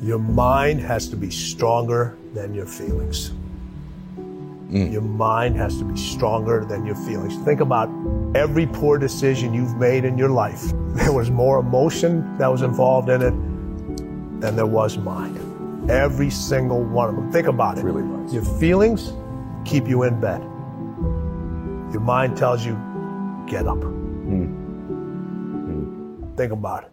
Your mind has to be stronger than your feelings. Mm. Your mind has to be stronger than your feelings. Think about every poor decision you've made in your life. There was more emotion that was involved in it than there was mind. Every single one of them. Think about it. Really was. Your feelings keep you in bed. Your mind tells you, get up. Mm. Mm. Think about it.